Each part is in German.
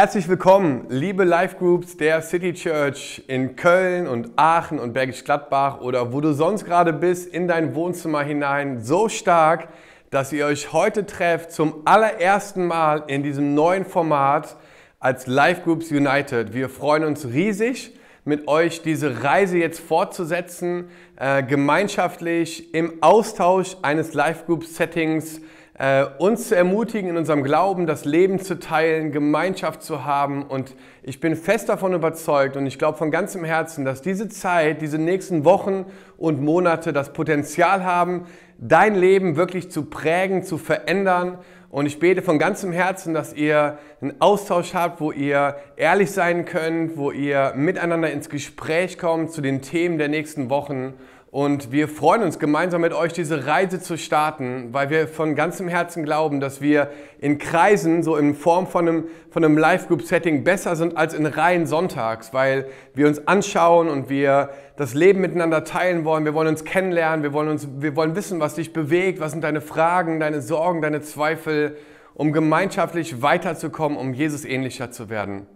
Herzlich willkommen, liebe Live Groups der City Church in Köln und Aachen und Bergisch Gladbach oder wo du sonst gerade bist, in dein Wohnzimmer hinein. So stark, dass ihr euch heute trefft zum allerersten Mal in diesem neuen Format als Live Groups United. Wir freuen uns riesig, mit euch diese Reise jetzt fortzusetzen, äh, gemeinschaftlich im Austausch eines Live Groups Settings äh, uns zu ermutigen, in unserem Glauben das Leben zu teilen, Gemeinschaft zu haben. Und ich bin fest davon überzeugt und ich glaube von ganzem Herzen, dass diese Zeit, diese nächsten Wochen und Monate das Potenzial haben, dein Leben wirklich zu prägen, zu verändern. Und ich bete von ganzem Herzen, dass ihr einen Austausch habt, wo ihr ehrlich sein könnt, wo ihr miteinander ins Gespräch kommt zu den Themen der nächsten Wochen. Und wir freuen uns gemeinsam mit euch diese Reise zu starten, weil wir von ganzem Herzen glauben, dass wir in Kreisen, so in Form von einem, von einem Live-Group-Setting besser sind als in Reihen sonntags, weil wir uns anschauen und wir das Leben miteinander teilen wollen. Wir wollen uns kennenlernen, wir wollen, uns, wir wollen wissen, was dich bewegt, was sind deine Fragen, deine Sorgen, deine Zweifel, um gemeinschaftlich weiterzukommen, um Jesus ähnlicher zu werden.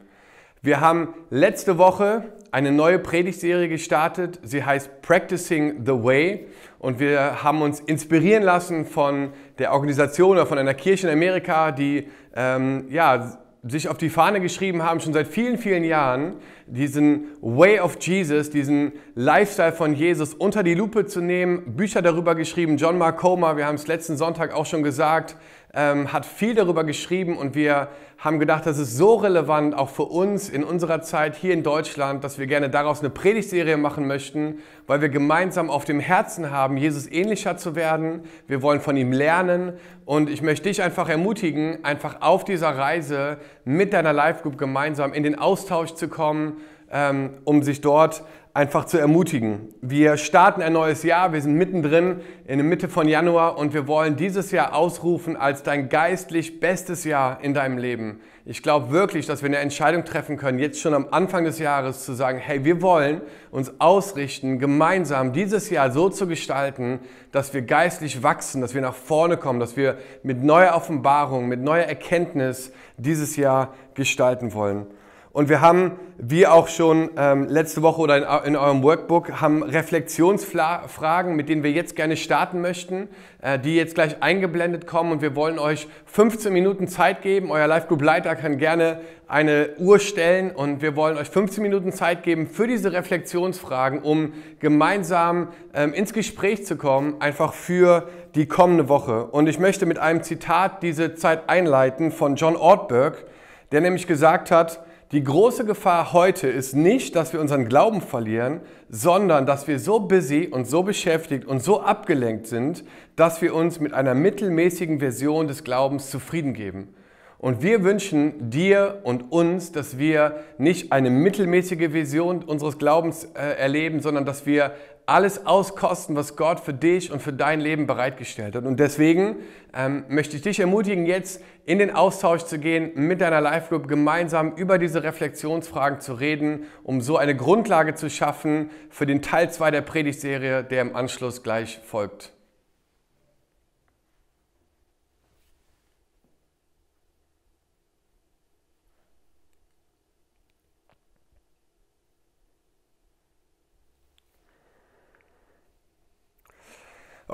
Wir haben letzte Woche eine neue Predigtserie gestartet. Sie heißt Practicing the Way. Und wir haben uns inspirieren lassen von der Organisation oder von einer Kirche in Amerika, die ähm, ja, sich auf die Fahne geschrieben haben, schon seit vielen, vielen Jahren, diesen Way of Jesus, diesen Lifestyle von Jesus unter die Lupe zu nehmen, Bücher darüber geschrieben. John Mark Comer, wir haben es letzten Sonntag auch schon gesagt, ähm, hat viel darüber geschrieben und wir haben gedacht, das ist so relevant, auch für uns in unserer Zeit hier in Deutschland, dass wir gerne daraus eine Predigtserie machen möchten, weil wir gemeinsam auf dem Herzen haben, Jesus ähnlicher zu werden. Wir wollen von ihm lernen und ich möchte dich einfach ermutigen, einfach auf dieser Reise mit deiner Live Group gemeinsam in den Austausch zu kommen, ähm, um sich dort einfach zu ermutigen. Wir starten ein neues Jahr, wir sind mittendrin in der Mitte von Januar und wir wollen dieses Jahr ausrufen als dein geistlich bestes Jahr in deinem Leben. Ich glaube wirklich, dass wir eine Entscheidung treffen können, jetzt schon am Anfang des Jahres zu sagen, hey, wir wollen uns ausrichten, gemeinsam dieses Jahr so zu gestalten, dass wir geistlich wachsen, dass wir nach vorne kommen, dass wir mit neuer Offenbarung, mit neuer Erkenntnis dieses Jahr gestalten wollen. Und wir haben, wie auch schon ähm, letzte Woche oder in, in, eurem Workbook, haben Reflexionsfragen, mit denen wir jetzt gerne starten möchten, äh, die jetzt gleich eingeblendet kommen. Und wir wollen euch 15 Minuten Zeit geben. Euer Live Group Leiter kann gerne eine Uhr stellen und wir wollen euch 15 Minuten Zeit geben für diese Reflexionsfragen, um gemeinsam ähm, ins Gespräch zu kommen, einfach für die kommende Woche. Und ich möchte mit einem Zitat diese Zeit einleiten von John Ortberg, der nämlich gesagt hat, die große Gefahr heute ist nicht, dass wir unseren Glauben verlieren, sondern dass wir so busy und so beschäftigt und so abgelenkt sind, dass wir uns mit einer mittelmäßigen Version des Glaubens zufrieden geben. Und wir wünschen dir und uns, dass wir nicht eine mittelmäßige Vision unseres Glaubens äh, erleben, sondern dass wir alles auskosten, was Gott für dich und für dein Leben bereitgestellt hat. Und deswegen ähm, möchte ich dich ermutigen, jetzt in den Austausch zu gehen, mit deiner Live-Group gemeinsam über diese Reflexionsfragen zu reden, um so eine Grundlage zu schaffen für den Teil 2 der Predigtserie, der im Anschluss gleich folgt.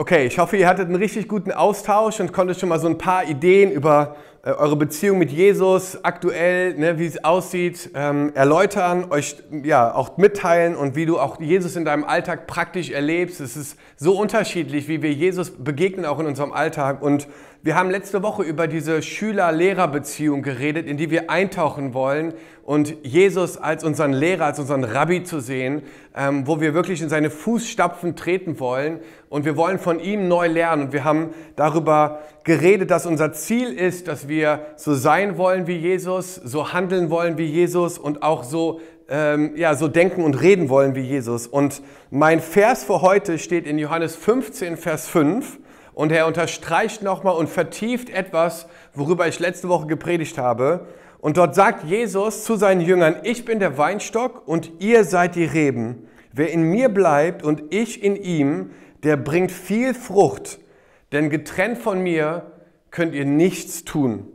Okay, ich hoffe, ihr hattet einen richtig guten Austausch und konntet schon mal so ein paar Ideen über äh, eure Beziehung mit Jesus aktuell, ne, wie es aussieht, ähm, erläutern, euch ja auch mitteilen und wie du auch Jesus in deinem Alltag praktisch erlebst. Es ist so unterschiedlich, wie wir Jesus begegnen auch in unserem Alltag und wir haben letzte Woche über diese Schüler-Lehrer-Beziehung geredet, in die wir eintauchen wollen und Jesus als unseren Lehrer, als unseren Rabbi zu sehen, ähm, wo wir wirklich in seine Fußstapfen treten wollen und wir wollen von ihm neu lernen. Und wir haben darüber geredet, dass unser Ziel ist, dass wir so sein wollen wie Jesus, so handeln wollen wie Jesus und auch so ähm, ja, so denken und reden wollen wie Jesus. Und mein Vers für heute steht in Johannes 15, Vers 5. Und er unterstreicht nochmal und vertieft etwas, worüber ich letzte Woche gepredigt habe. Und dort sagt Jesus zu seinen Jüngern, ich bin der Weinstock und ihr seid die Reben. Wer in mir bleibt und ich in ihm, der bringt viel Frucht. Denn getrennt von mir könnt ihr nichts tun.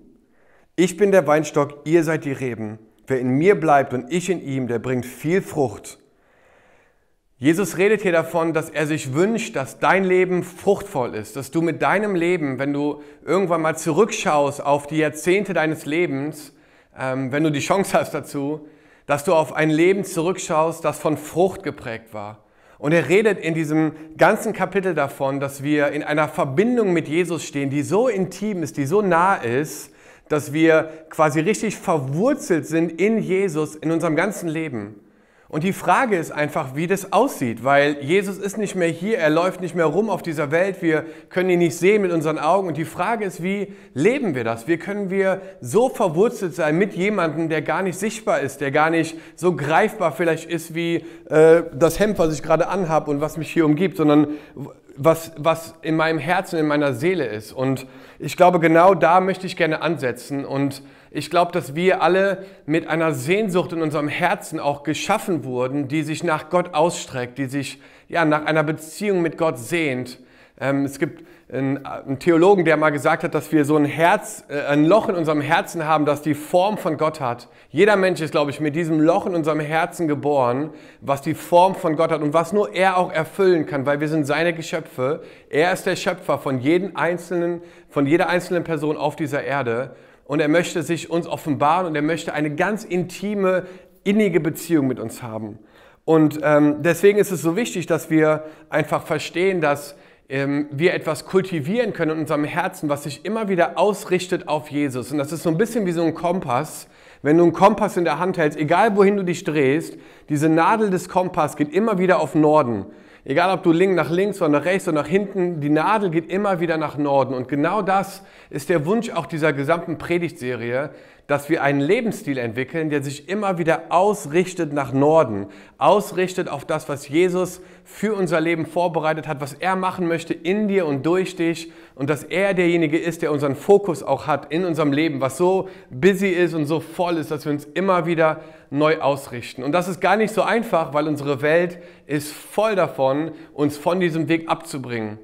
Ich bin der Weinstock, ihr seid die Reben. Wer in mir bleibt und ich in ihm, der bringt viel Frucht. Jesus redet hier davon, dass er sich wünscht, dass dein Leben fruchtvoll ist, dass du mit deinem Leben, wenn du irgendwann mal zurückschaust auf die Jahrzehnte deines Lebens, wenn du die Chance hast dazu, dass du auf ein Leben zurückschaust, das von Frucht geprägt war. Und er redet in diesem ganzen Kapitel davon, dass wir in einer Verbindung mit Jesus stehen, die so intim ist, die so nah ist, dass wir quasi richtig verwurzelt sind in Jesus in unserem ganzen Leben. Und die Frage ist einfach, wie das aussieht, weil Jesus ist nicht mehr hier, er läuft nicht mehr rum auf dieser Welt, wir können ihn nicht sehen mit unseren Augen. Und die Frage ist, wie leben wir das? Wie können wir so verwurzelt sein mit jemandem, der gar nicht sichtbar ist, der gar nicht so greifbar vielleicht ist wie äh, das Hemd, was ich gerade anhabe und was mich hier umgibt, sondern was, was in meinem Herzen, in meiner Seele ist. Und ich glaube, genau da möchte ich gerne ansetzen und ich glaube, dass wir alle mit einer Sehnsucht in unserem Herzen auch geschaffen wurden, die sich nach Gott ausstreckt, die sich ja, nach einer Beziehung mit Gott sehnt. Ähm, es gibt einen, Theologen, der mal gesagt hat, dass wir so ein Herz, äh, ein Loch in unserem Herzen haben, das die Form von Gott hat. Jeder Mensch ist, glaube ich, mit diesem Loch in unserem Herzen geboren, was die Form von Gott hat und was nur er auch erfüllen kann, weil wir sind seine Geschöpfe. Er ist der Schöpfer von jedem einzelnen, von jeder einzelnen Person auf dieser Erde und er möchte sich uns offenbaren und er möchte eine ganz intime, innige Beziehung mit uns haben. Und ähm, deswegen ist es so wichtig, dass wir einfach verstehen, dass ähm, wir etwas kultivieren können in unserem Herzen, was sich immer wieder ausrichtet auf Jesus. Und das ist so ein bisschen wie so ein Kompass. Wenn du einen Kompass in der Hand hältst, egal wohin du dich drehst, diese Nadel des Kompass geht immer wieder auf Norden. Egal, ob du nach links oder nach rechts oder nach hinten, die Nadel geht immer wieder nach Norden. Und genau das ist der Wunsch auch dieser gesamten Predigtserie, dass wir einen Lebensstil entwickeln, der sich immer wieder ausrichtet nach Norden, ausrichtet auf das, was Jesus für unser Leben vorbereitet hat, was er machen möchte in dir und durch dich und dass er derjenige ist, der unseren Fokus auch hat in unserem Leben, was so busy ist und so voll ist, dass wir uns immer wieder neu ausrichten. Und das ist gar nicht so einfach, weil unsere Welt ist voll davon, uns von diesem Weg abzubringen.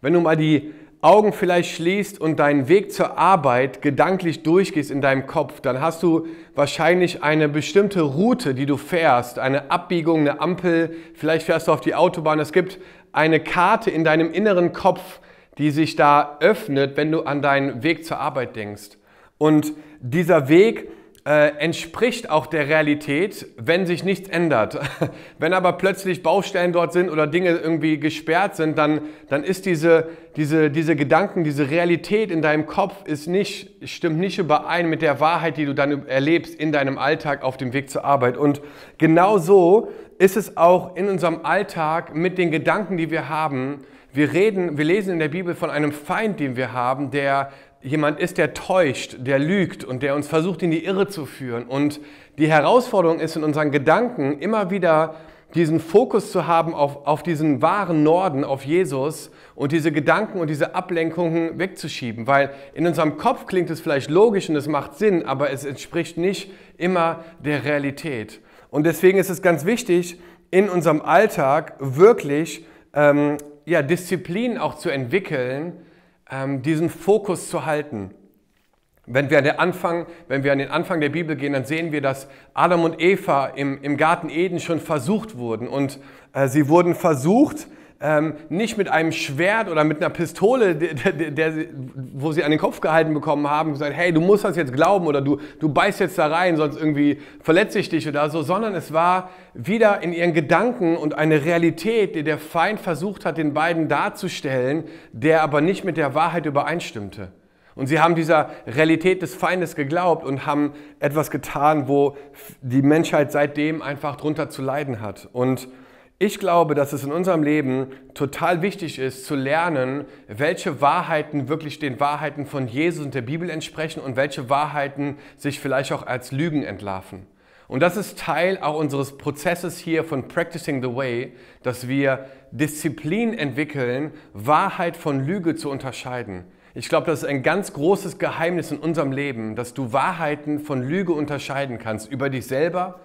Wenn du mal die Augen vielleicht schließt und deinen Weg zur Arbeit gedanklich durchgehst in deinem Kopf, dann hast du wahrscheinlich eine bestimmte Route, die du fährst, eine Abbiegung, eine Ampel, vielleicht fährst du auf die Autobahn. Es gibt eine Karte in deinem inneren Kopf, die sich da öffnet, wenn du an deinen Weg zur Arbeit denkst. Und dieser Weg äh, entspricht auch der Realität, wenn sich nichts ändert. wenn aber plötzlich Baustellen dort sind oder Dinge irgendwie gesperrt sind, dann, dann ist diese, diese, diese Gedanken, diese Realität in deinem Kopf ist nicht, stimmt nicht überein mit der Wahrheit, die du dann erlebst in deinem Alltag auf dem Weg zur Arbeit. Und genau so ist es auch in unserem Alltag mit den Gedanken, die wir haben. Wir reden, wir lesen in der Bibel von einem Feind, den wir haben, der jemand ist, der täuscht, der lügt und der uns versucht, in die Irre zu führen. Und die Herausforderung ist in unseren Gedanken immer wieder diesen Fokus zu haben auf, auf diesen wahren Norden, auf Jesus und diese Gedanken und diese Ablenkungen wegzuschieben. Weil in unserem Kopf klingt es vielleicht logisch und es macht Sinn, aber es entspricht nicht immer der Realität. Und deswegen ist es ganz wichtig, in unserem Alltag wirklich ähm, ja, Disziplin auch zu entwickeln, diesen Fokus zu halten. Wenn wir, an den Anfang, wenn wir an den Anfang der Bibel gehen, dann sehen wir, dass Adam und Eva im, im Garten Eden schon versucht wurden. Und äh, sie wurden versucht, ähm, nicht mit einem Schwert oder mit einer Pistole, der, der, der, wo sie an den Kopf gehalten bekommen haben, gesagt, hey, du musst das jetzt glauben oder du, du beißt jetzt da rein, sonst irgendwie verletze ich dich oder so, sondern es war wieder in ihren Gedanken und eine Realität, die der Feind versucht hat, den beiden darzustellen, der aber nicht mit der Wahrheit übereinstimmte. Und sie haben dieser Realität des Feindes geglaubt und haben etwas getan, wo die Menschheit seitdem einfach drunter zu leiden hat. Und ich glaube, dass es in unserem Leben total wichtig ist zu lernen, welche Wahrheiten wirklich den Wahrheiten von Jesus und der Bibel entsprechen und welche Wahrheiten sich vielleicht auch als Lügen entlarven. Und das ist Teil auch unseres Prozesses hier von Practicing the Way, dass wir Disziplin entwickeln, Wahrheit von Lüge zu unterscheiden. Ich glaube, das ist ein ganz großes Geheimnis in unserem Leben, dass du Wahrheiten von Lüge unterscheiden kannst über dich selber,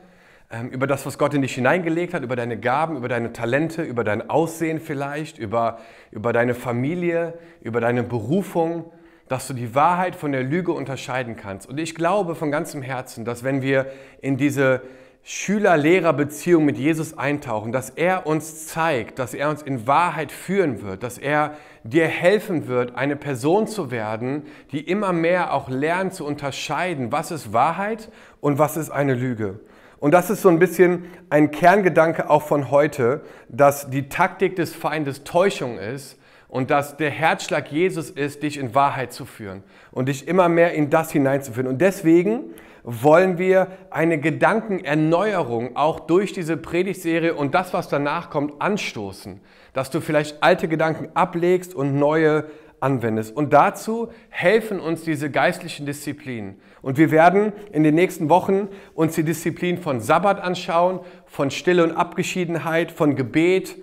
über das, was Gott in dich hineingelegt hat, über deine Gaben, über deine Talente, über dein Aussehen vielleicht, über, über deine Familie, über deine Berufung. dass du die Wahrheit von der Lüge unterscheiden kannst. Und ich glaube von ganzem Herzen, dass wenn wir in diese Schüler-Lehrer-Beziehung mit Jesus eintauchen, dass er uns zeigt, dass er uns in Wahrheit führen wird, dass er dir helfen wird, eine Person zu werden, die immer mehr auch lernt zu unterscheiden, was ist Wahrheit und was ist eine Lüge. Und das ist so ein bisschen ein Kerngedanke auch von heute, dass die Taktik des Feindes Täuschung ist und dass der Herzschlag Jesus ist, dich in Wahrheit zu führen und dich immer mehr in das hineinzuführen. Und deswegen wollen wir eine Gedankenerneuerung auch durch diese Predigtserie und das, was danach kommt, anstoßen, dass du vielleicht alte Gedanken ablegst und neue anwendest. Und dazu helfen uns diese geistlichen Disziplinen. Und wir werden in den nächsten Wochen uns die Disziplin von Sabbat anschauen, von Stille und Abgeschiedenheit, von Gebet,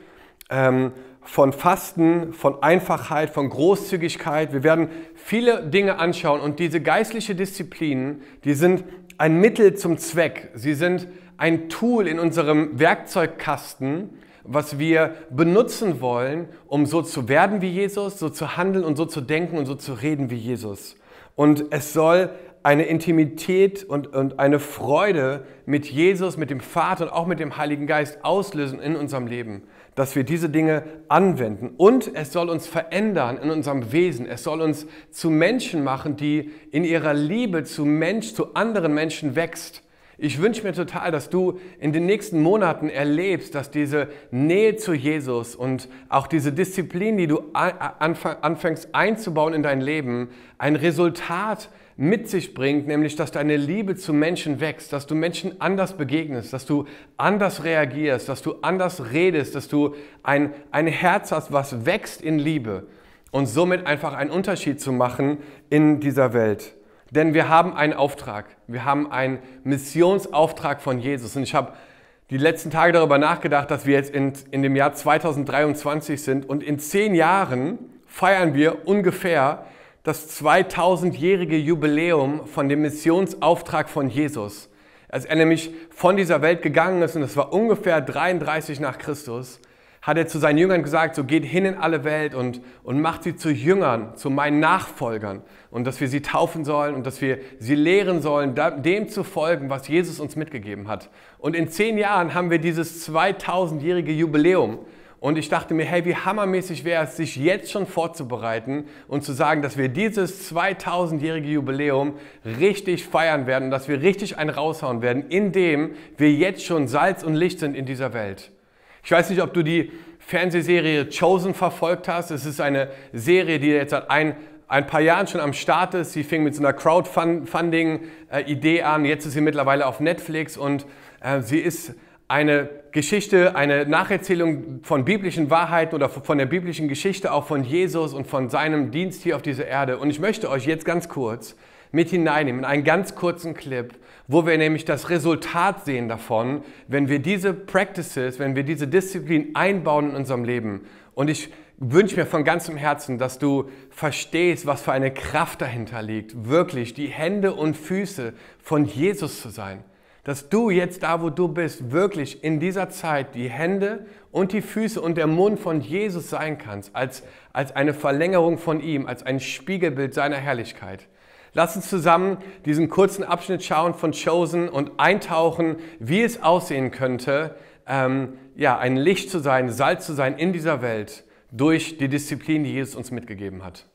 ähm, von Fasten, von Einfachheit, von Großzügigkeit. Wir werden viele Dinge anschauen und diese geistliche Disziplinen, die sind ein Mittel zum Zweck. Sie sind ein Tool in unserem Werkzeugkasten, was wir benutzen wollen, um so zu werden wie Jesus, so zu handeln und so zu denken und so zu reden wie Jesus. Und es soll eine Intimität und, und eine Freude mit Jesus, mit dem Vater und auch mit dem Heiligen Geist auslösen in unserem Leben, dass wir diese Dinge anwenden. Und es soll uns verändern in unserem Wesen. Es soll uns zu Menschen machen, die in ihrer Liebe zu Mensch, zu anderen Menschen wächst. Ich wünsche mir total, dass du in den nächsten Monaten erlebst, dass diese Nähe zu Jesus und auch diese Disziplin, die du anfängst einzubauen in dein Leben, ein Resultat mit sich bringt, nämlich dass deine Liebe zu Menschen wächst, dass du Menschen anders begegnest, dass du anders reagierst, dass du anders redest, dass du ein, ein Herz hast, was wächst in Liebe und somit einfach einen Unterschied zu machen in dieser Welt. Denn wir haben einen Auftrag, wir haben einen Missionsauftrag von Jesus. Und ich habe die letzten Tage darüber nachgedacht, dass wir jetzt in, in dem Jahr 2023 sind und in zehn Jahren feiern wir ungefähr das 2000-jährige Jubiläum von dem Missionsauftrag von Jesus. Als er nämlich von dieser Welt gegangen ist, und das war ungefähr 33 nach Christus, hat er zu seinen Jüngern gesagt, so geht hin in alle Welt und, und macht sie zu Jüngern, zu meinen Nachfolgern und dass wir sie taufen sollen und dass wir sie lehren sollen, dem zu folgen, was Jesus uns mitgegeben hat. Und in zehn Jahren haben wir dieses 2000-jährige Jubiläum. Und ich dachte mir, hey, wie hammermäßig wäre es, sich jetzt schon vorzubereiten und zu sagen, dass wir dieses 2000-jährige Jubiläum richtig feiern werden, dass wir richtig einen raushauen werden, indem wir jetzt schon Salz und Licht sind in dieser Welt. Ich weiß nicht, ob du die Fernsehserie Chosen verfolgt hast. Es ist eine Serie, die jetzt seit ein, ein paar Jahren schon am Start ist. Sie fing mit so einer Crowdfunding-Idee an. Jetzt ist sie mittlerweile auf Netflix und äh, sie ist eine Geschichte, eine Nacherzählung von biblischen Wahrheiten oder von der biblischen Geschichte, auch von Jesus und von seinem Dienst hier auf dieser Erde. Und ich möchte euch jetzt ganz kurz mit hineinnehmen in einen ganz kurzen Clip, wo wir nämlich das Resultat sehen davon, wenn wir diese Practices, wenn wir diese Disziplin einbauen in unserem Leben. Und ich wünsche mir von ganzem Herzen, dass du verstehst, was für eine Kraft dahinter liegt, wirklich die Hände und Füße von Jesus zu sein dass du jetzt da, wo du bist, wirklich in dieser Zeit die Hände und die Füße und der Mund von Jesus sein kannst, als, als eine Verlängerung von ihm, als ein Spiegelbild seiner Herrlichkeit. Lass uns zusammen diesen kurzen Abschnitt schauen von Chosen und eintauchen, wie es aussehen könnte, ähm, ja, ein Licht zu sein, Salz zu sein in dieser Welt durch die Disziplin, die Jesus uns mitgegeben hat.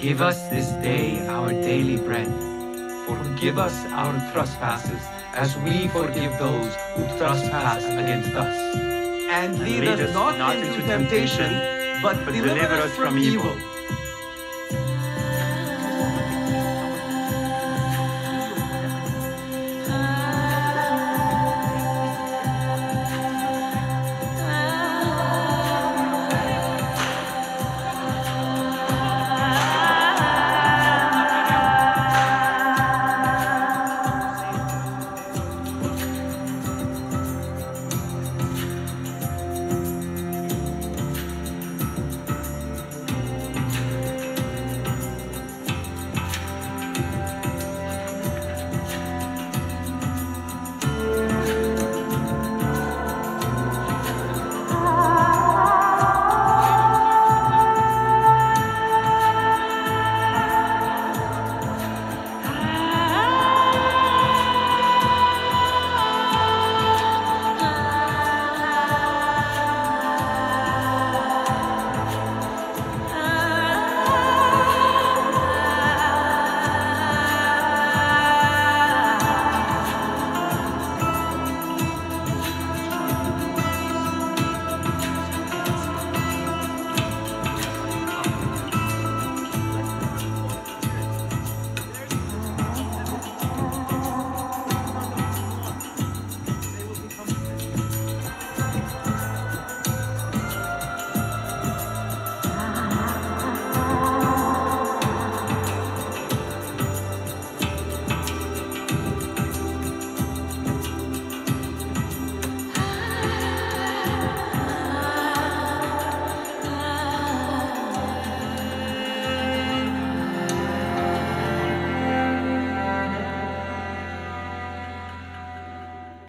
Give us this day our daily bread. Forgive us our trespasses, as we forgive those who trespass against us. And lead us not into temptation, but deliver us from evil.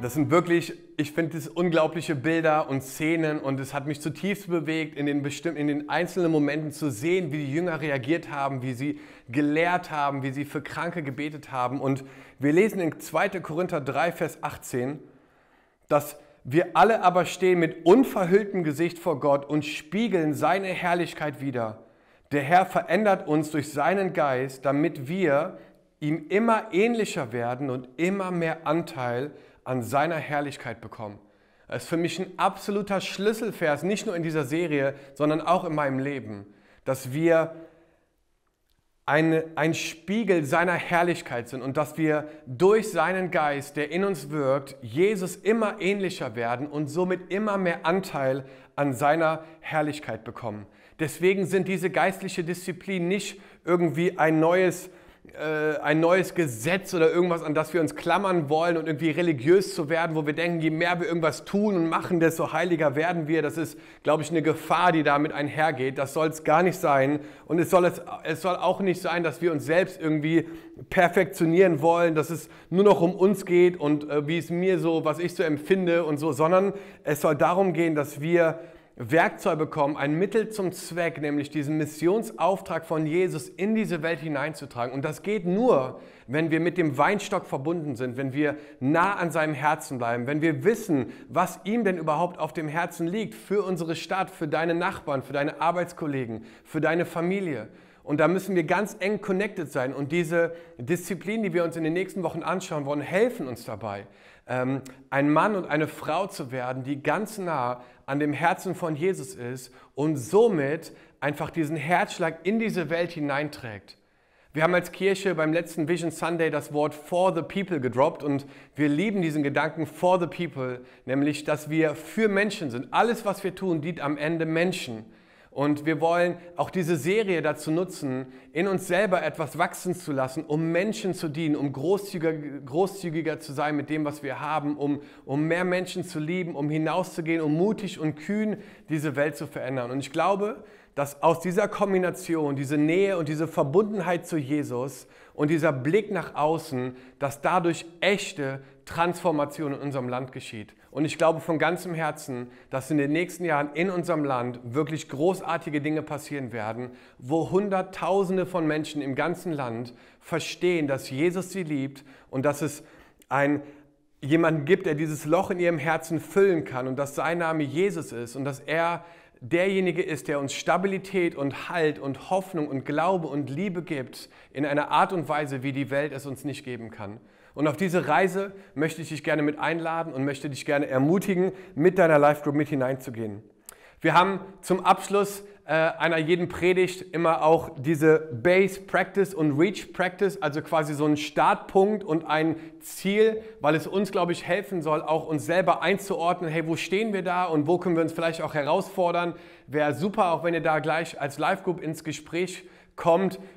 Das sind wirklich, ich finde es unglaubliche Bilder und Szenen und es hat mich zutiefst bewegt, in den, in den einzelnen Momenten zu sehen, wie die Jünger reagiert haben, wie sie gelehrt haben, wie sie für Kranke gebetet haben. Und wir lesen in 2. Korinther 3, Vers 18, dass wir alle aber stehen mit unverhülltem Gesicht vor Gott und spiegeln seine Herrlichkeit wider. Der Herr verändert uns durch seinen Geist, damit wir ihm immer ähnlicher werden und immer mehr Anteil an seiner Herrlichkeit bekommen. Das ist für mich ein absoluter Schlüsselvers, nicht nur in dieser Serie, sondern auch in meinem Leben, dass wir eine, ein Spiegel seiner Herrlichkeit sind und dass wir durch seinen Geist, der in uns wirkt, Jesus immer ähnlicher werden und somit immer mehr Anteil an seiner Herrlichkeit bekommen. Deswegen sind diese geistliche Disziplin nicht irgendwie ein neues äh, ein neues Gesetz oder irgendwas, an das wir uns klammern wollen und irgendwie religiös zu werden, wo wir denken, je mehr wir irgendwas tun und machen, desto heiliger werden wir. Das ist, glaube ich, eine Gefahr, die damit einhergeht. Das soll es gar nicht sein. Und es soll, es, es soll auch nicht sein, dass wir uns selbst irgendwie perfektionieren wollen, dass es nur noch um uns geht und äh, wie es mir so, was ich so empfinde und so, sondern es soll darum gehen, dass wir Werkzeug bekommen, ein Mittel zum Zweck, nämlich diesen Missionsauftrag von Jesus in diese Welt hineinzutragen. Und das geht nur, wenn wir mit dem Weinstock verbunden sind, wenn wir nah an seinem Herzen bleiben, wenn wir wissen, was ihm denn überhaupt auf dem Herzen liegt für unsere Stadt, für deine Nachbarn, für deine Arbeitskollegen, für deine Familie. Und da müssen wir ganz eng connected sein. Und diese Disziplin, die wir uns in den nächsten Wochen anschauen wollen, helfen uns dabei, ähm, ein Mann und eine Frau zu werden, die ganz nah an dem Herzen von Jesus ist und somit einfach diesen Herzschlag in diese Welt hineinträgt. Wir haben als Kirche beim letzten Vision Sunday das Wort for the people gedroppt und wir lieben diesen Gedanken for the people, nämlich dass wir für Menschen sind. Alles, was wir tun, dient am Ende Menschen. Und wir wollen auch diese Serie dazu nutzen, in uns selber etwas wachsen zu lassen, um Menschen zu dienen, um großzügiger, großzügiger zu sein mit dem, was wir haben, um, um mehr Menschen zu lieben, um hinauszugehen, um mutig und kühn diese Welt zu verändern. Und ich glaube, dass aus dieser Kombination, diese Nähe und diese Verbundenheit zu Jesus und dieser Blick nach außen, dass dadurch echte Transformation in unserem Land geschieht. Und ich glaube von ganzem Herzen, dass in den nächsten Jahren in unserem Land wirklich großartige Dinge passieren werden, wo Hunderttausende von Menschen im ganzen Land verstehen, dass Jesus sie liebt und dass es ein jemanden gibt, der dieses Loch in ihrem Herzen füllen kann und dass sein Name Jesus ist und dass er derjenige ist, der uns Stabilität und Halt und Hoffnung und Glaube und Liebe gibt in einer Art und Weise, wie die Welt es uns nicht geben kann. Und auf diese Reise möchte ich dich gerne mit einladen und möchte dich gerne ermutigen, mit deiner Life Group mit hineinzugehen. Wir haben zum Abschluss äh, einer jeden Predigt immer auch diese Base Practice und Reach Practice, also quasi so ein Startpunkt und ein Ziel, weil es uns, glaube ich, helfen soll, auch uns selber einzuordnen, hey, wo stehen wir da und wo können wir uns vielleicht auch herausfordern. Wäre super, auch wenn ihr da gleich als Live Group ins Gespräch kommt.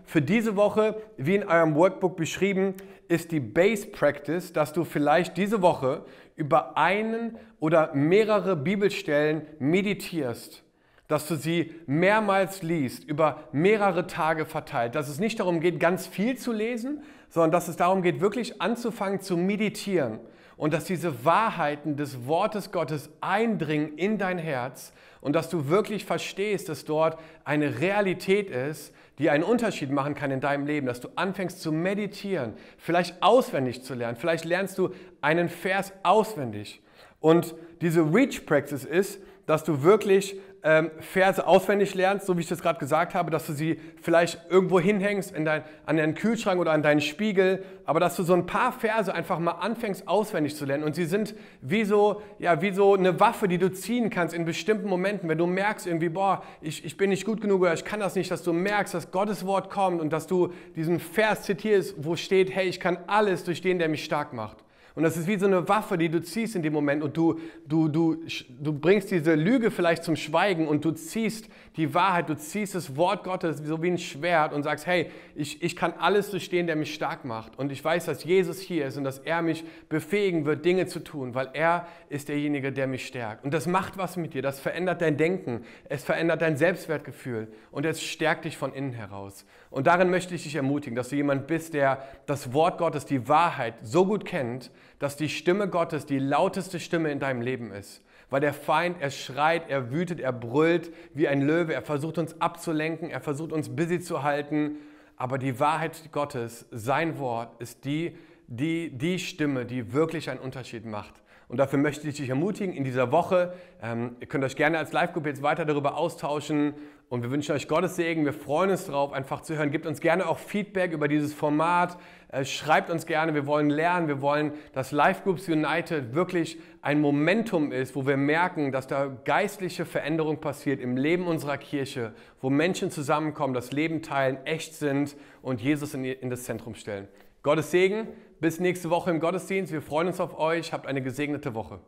Für diese Woche, wie in eurem Workbook beschrieben, ist die Base Practice, dass du vielleicht diese Woche über einen oder mehrere Bibelstellen meditierst, dass du sie mehrmals liest, über mehrere Tage verteilt, dass es nicht darum geht, ganz viel zu lesen, sondern dass es darum geht, wirklich anzufangen zu meditieren und dass diese Wahrheiten des Wortes Gottes eindringen in dein Herz und dass du wirklich verstehst, dass dort eine Realität ist, die einen Unterschied machen kann in deinem Leben, dass du anfängst zu meditieren, vielleicht auswendig zu lernen, vielleicht lernst du einen Vers auswendig. Und diese Reach Practice ist, dass du wirklich ähm, Verse auswendig lernst, so wie ich das gerade gesagt habe, dass du sie vielleicht irgendwo hinhängst in dein, an deinen Kühlschrank oder an deinen Spiegel, aber dass du so ein paar Verse einfach mal anfängst auswendig zu lernen und sie sind wie so, ja, wie so eine Waffe, die du ziehen kannst in bestimmten Momenten, wenn du merkst irgendwie, boah, ich, ich bin nicht gut genug oder ich kann das nicht, dass du merkst, dass Gottes Wort kommt und dass du diesen Vers zitierst, wo steht, hey, ich kann alles durch den, der mich stark macht. Und das ist wie so eine Waffe, die du ziehst in dem Moment und du, du, du, du bringst diese Lüge vielleicht zum Schweigen und du ziehst die Wahrheit, du ziehst das Wort Gottes so wie ein Schwert und sagst, hey, ich, ich kann alles durchstehen, der mich stark macht. Und ich weiß, dass Jesus hier ist und dass er mich befähigen wird, Dinge zu tun, weil er ist derjenige, der mich stärkt. Und das macht was mit dir, das verändert dein Denken, es verändert dein Selbstwertgefühl und es stärkt dich von innen heraus. Und darin möchte ich dich ermutigen, dass du jemand bist, der das Wort Gottes, die Wahrheit so gut kennt, dass die Stimme Gottes die lauteste Stimme in deinem Leben ist. Weil der Feind, er schreit, er wütet, er brüllt wie ein Löwe, er versucht uns abzulenken, er versucht uns busy zu halten. Aber die Wahrheit Gottes, sein Wort, ist die, die, die Stimme, die wirklich einen Unterschied macht. Und dafür möchte ich dich ermutigen in dieser Woche. Ähm, ihr könnt euch gerne als Live-Gruppe jetzt weiter darüber austauschen. Und wir wünschen euch Gottes Segen. Wir freuen uns darauf, einfach zu hören. Gebt uns gerne auch Feedback über dieses Format. Äh, schreibt uns gerne. Wir wollen lernen. Wir wollen, dass Live Groups United wirklich ein Momentum ist, wo wir merken, dass da geistliche Veränderung passiert im Leben unserer Kirche, wo Menschen zusammenkommen, das Leben teilen, echt sind und Jesus in das Zentrum stellen. Gottes Segen. Bis nächste Woche im Gottesdienst. Wir freuen uns auf euch. Habt eine gesegnete Woche.